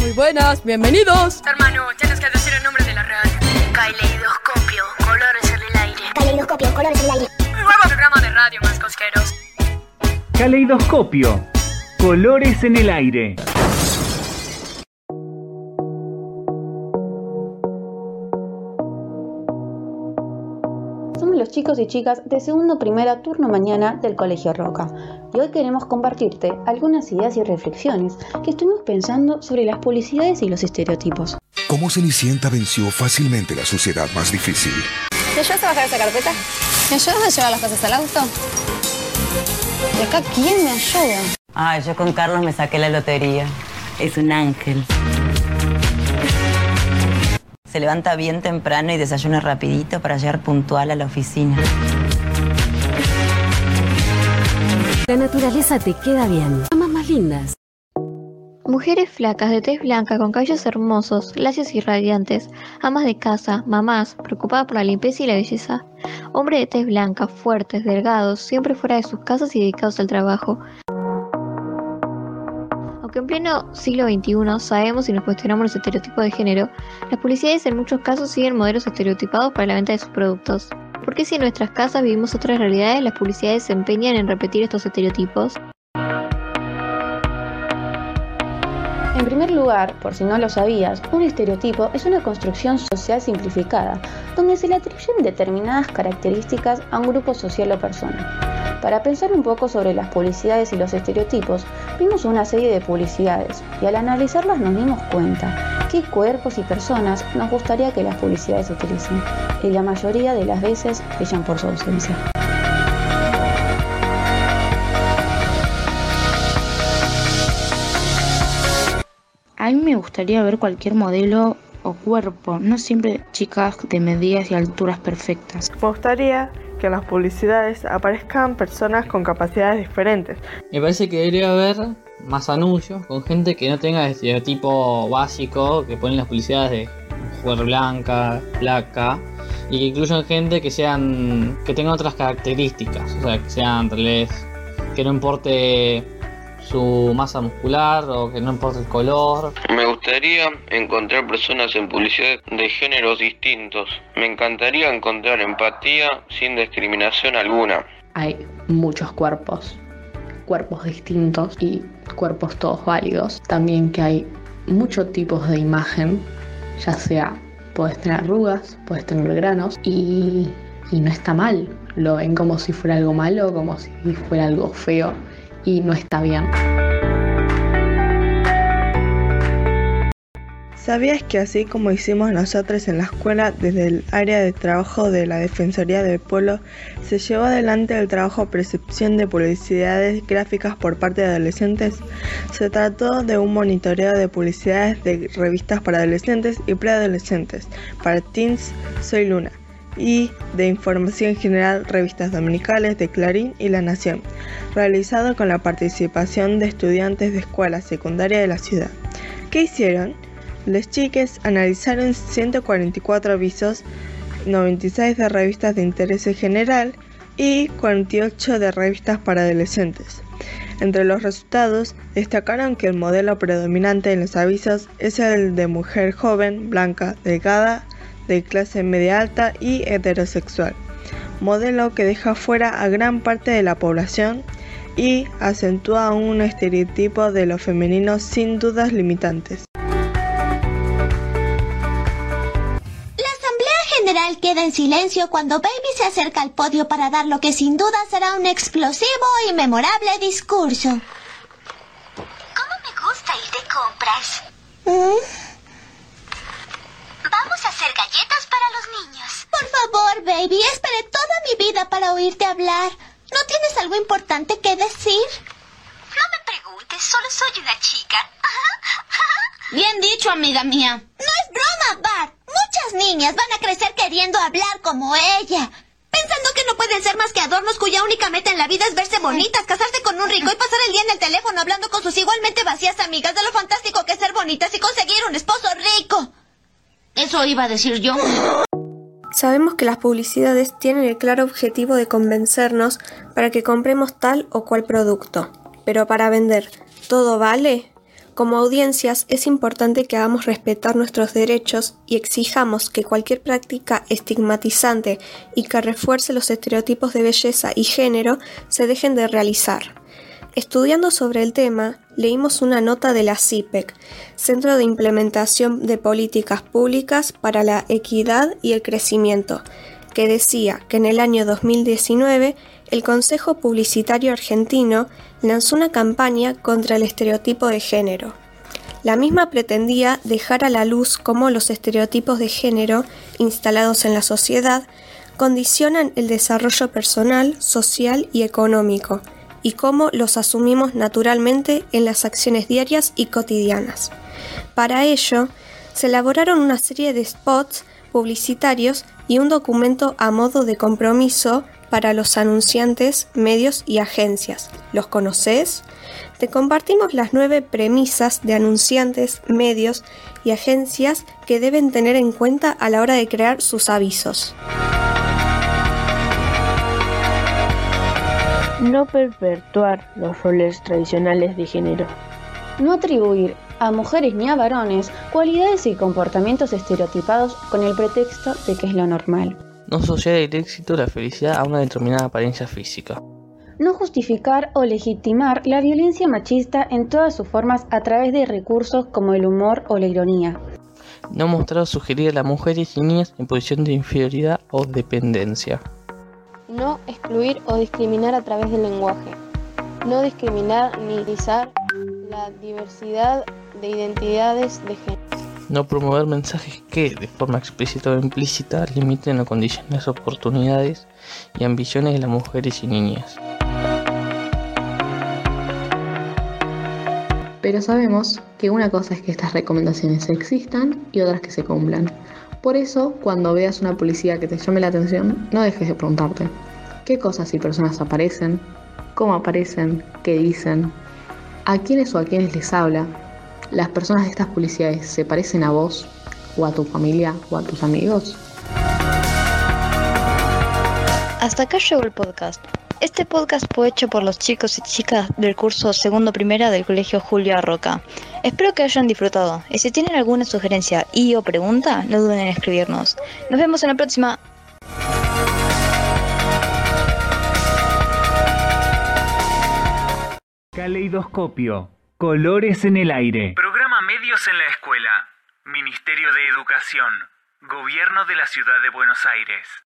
Muy buenas, bienvenidos. Hermano, tienes que decir el nombre de la radio. Caleidoscopio, colores en el aire. Caleidoscopio, colores en el aire. Un nuevo programa de radio más cosqueros. Caleidoscopio. Colores en el aire. Los chicos y chicas de segundo primera turno mañana del Colegio Roca y hoy queremos compartirte algunas ideas y reflexiones que estuvimos pensando sobre las publicidades y los estereotipos. ¿Cómo Cenicienta venció fácilmente la sociedad más difícil? ¿Me ayudas a bajar esa carpeta? ¿Me ayudas a llevar las cosas al auto? ¿Y acá quién me ayuda? Ay, yo con Carlos me saqué la lotería. Es un ángel. Se levanta bien temprano y desayuna rapidito para llegar puntual a la oficina. La naturaleza te queda bien. Amas más lindas. Mujeres flacas de tez blanca con cabellos hermosos, lacios y radiantes, amas de casa, mamás, preocupadas por la limpieza y la belleza. Hombres de tez blanca, fuertes, delgados, siempre fuera de sus casas y dedicados al trabajo. Aunque en pleno siglo XXI sabemos y nos cuestionamos los estereotipos de género, las publicidades en muchos casos siguen modelos estereotipados para la venta de sus productos. ¿Por qué si en nuestras casas vivimos otras realidades, las publicidades se empeñan en repetir estos estereotipos? En primer lugar, por si no lo sabías, un estereotipo es una construcción social simplificada, donde se le atribuyen determinadas características a un grupo social o persona. Para pensar un poco sobre las publicidades y los estereotipos, vimos una serie de publicidades y al analizarlas nos dimos cuenta qué cuerpos y personas nos gustaría que las publicidades utilicen, y la mayoría de las veces brillan por su ausencia. A mí me gustaría ver cualquier modelo o cuerpo, no siempre chicas de medidas y alturas perfectas. Me gustaría que en las publicidades aparezcan personas con capacidades diferentes. Me parece que debería haber más anuncios con gente que no tenga el estereotipo básico que ponen las publicidades de mujer blanca, placa y que incluyan gente que sean que tengan otras características, o sea, que sean tal que no importe su masa muscular o que no importa el color. Me gustaría encontrar personas en publicidad de géneros distintos. Me encantaría encontrar empatía sin discriminación alguna. Hay muchos cuerpos, cuerpos distintos y cuerpos todos válidos. También que hay muchos tipos de imagen, ya sea puedes tener arrugas, puedes tener granos y, y no está mal. Lo ven como si fuera algo malo, como si fuera algo feo y no está bien. ¿Sabías que así como hicimos nosotros en la escuela, desde el área de trabajo de la Defensoría del Pueblo, se llevó adelante el trabajo percepción de publicidades gráficas por parte de adolescentes? Se trató de un monitoreo de publicidades de revistas para adolescentes y preadolescentes, para teens Soy Luna, y de información general revistas dominicales de Clarín y La Nación, realizado con la participación de estudiantes de escuela secundaria de la ciudad. ¿Qué hicieron? Los chiques analizaron 144 avisos, 96 de revistas de interés general y 48 de revistas para adolescentes. Entre los resultados, destacaron que el modelo predominante en los avisos es el de mujer joven, blanca, delgada, de clase media alta y heterosexual, modelo que deja fuera a gran parte de la población y acentúa un estereotipo de lo femenino sin dudas limitantes. general queda en silencio cuando Baby se acerca al podio para dar lo que sin duda será un explosivo y memorable discurso. ¿Cómo me gusta ir de compras? ¿Mm? Galletas para los niños. Por favor, Baby, esperé toda mi vida para oírte hablar. ¿No tienes algo importante que decir? No me preguntes, solo soy una chica. Bien dicho, amiga mía. No es broma, Bart. Muchas niñas van a crecer queriendo hablar como ella. Pensando que no pueden ser más que adornos cuya única meta en la vida es verse bonitas, casarse con un rico y pasar el día en el teléfono hablando con sus igualmente vacías amigas de lo fantástico que es ser bonitas y conseguir un esposo rico. Eso iba a decir yo. Sabemos que las publicidades tienen el claro objetivo de convencernos para que compremos tal o cual producto. Pero para vender, ¿todo vale? Como audiencias es importante que hagamos respetar nuestros derechos y exijamos que cualquier práctica estigmatizante y que refuerce los estereotipos de belleza y género se dejen de realizar. Estudiando sobre el tema, leímos una nota de la CIPEC, Centro de Implementación de Políticas Públicas para la Equidad y el Crecimiento, que decía que en el año 2019 el Consejo Publicitario Argentino lanzó una campaña contra el estereotipo de género. La misma pretendía dejar a la luz cómo los estereotipos de género instalados en la sociedad condicionan el desarrollo personal, social y económico, y cómo los asumimos naturalmente en las acciones diarias y cotidianas. Para ello, se elaboraron una serie de spots publicitarios y un documento a modo de compromiso para los anunciantes, medios y agencias. ¿Los conoces? Te compartimos las nueve premisas de anunciantes, medios y agencias que deben tener en cuenta a la hora de crear sus avisos. No perpetuar los roles tradicionales de género. No atribuir a mujeres ni a varones cualidades y comportamientos estereotipados con el pretexto de que es lo normal. No asociar el éxito o la felicidad a una determinada apariencia física. No justificar o legitimar la violencia machista en todas sus formas a través de recursos como el humor o la ironía. No mostrar o sugerir a las mujeres y niñas en posición de inferioridad o dependencia. No excluir o discriminar a través del lenguaje. No discriminar ni utilizar la diversidad de identidades de género. No promover mensajes que, de forma explícita o implícita, limiten o condicionen las oportunidades y ambiciones de las mujeres y niñas. Pero sabemos que una cosa es que estas recomendaciones existan y otras que se cumplan. Por eso, cuando veas una publicidad que te llame la atención, no dejes de preguntarte qué cosas y personas aparecen, cómo aparecen, qué dicen, a quiénes o a quiénes les habla. ¿Las personas de estas publicidades se parecen a vos o a tu familia o a tus amigos? Hasta acá llegó el podcast. Este podcast fue hecho por los chicos y chicas del curso segundo primera del Colegio Julia Roca. Espero que hayan disfrutado y si tienen alguna sugerencia y o pregunta, no duden en escribirnos. Nos vemos en la próxima. Caleidoscopio. Colores en el aire. Programa Medios en la Escuela. Ministerio de Educación. Gobierno de la Ciudad de Buenos Aires.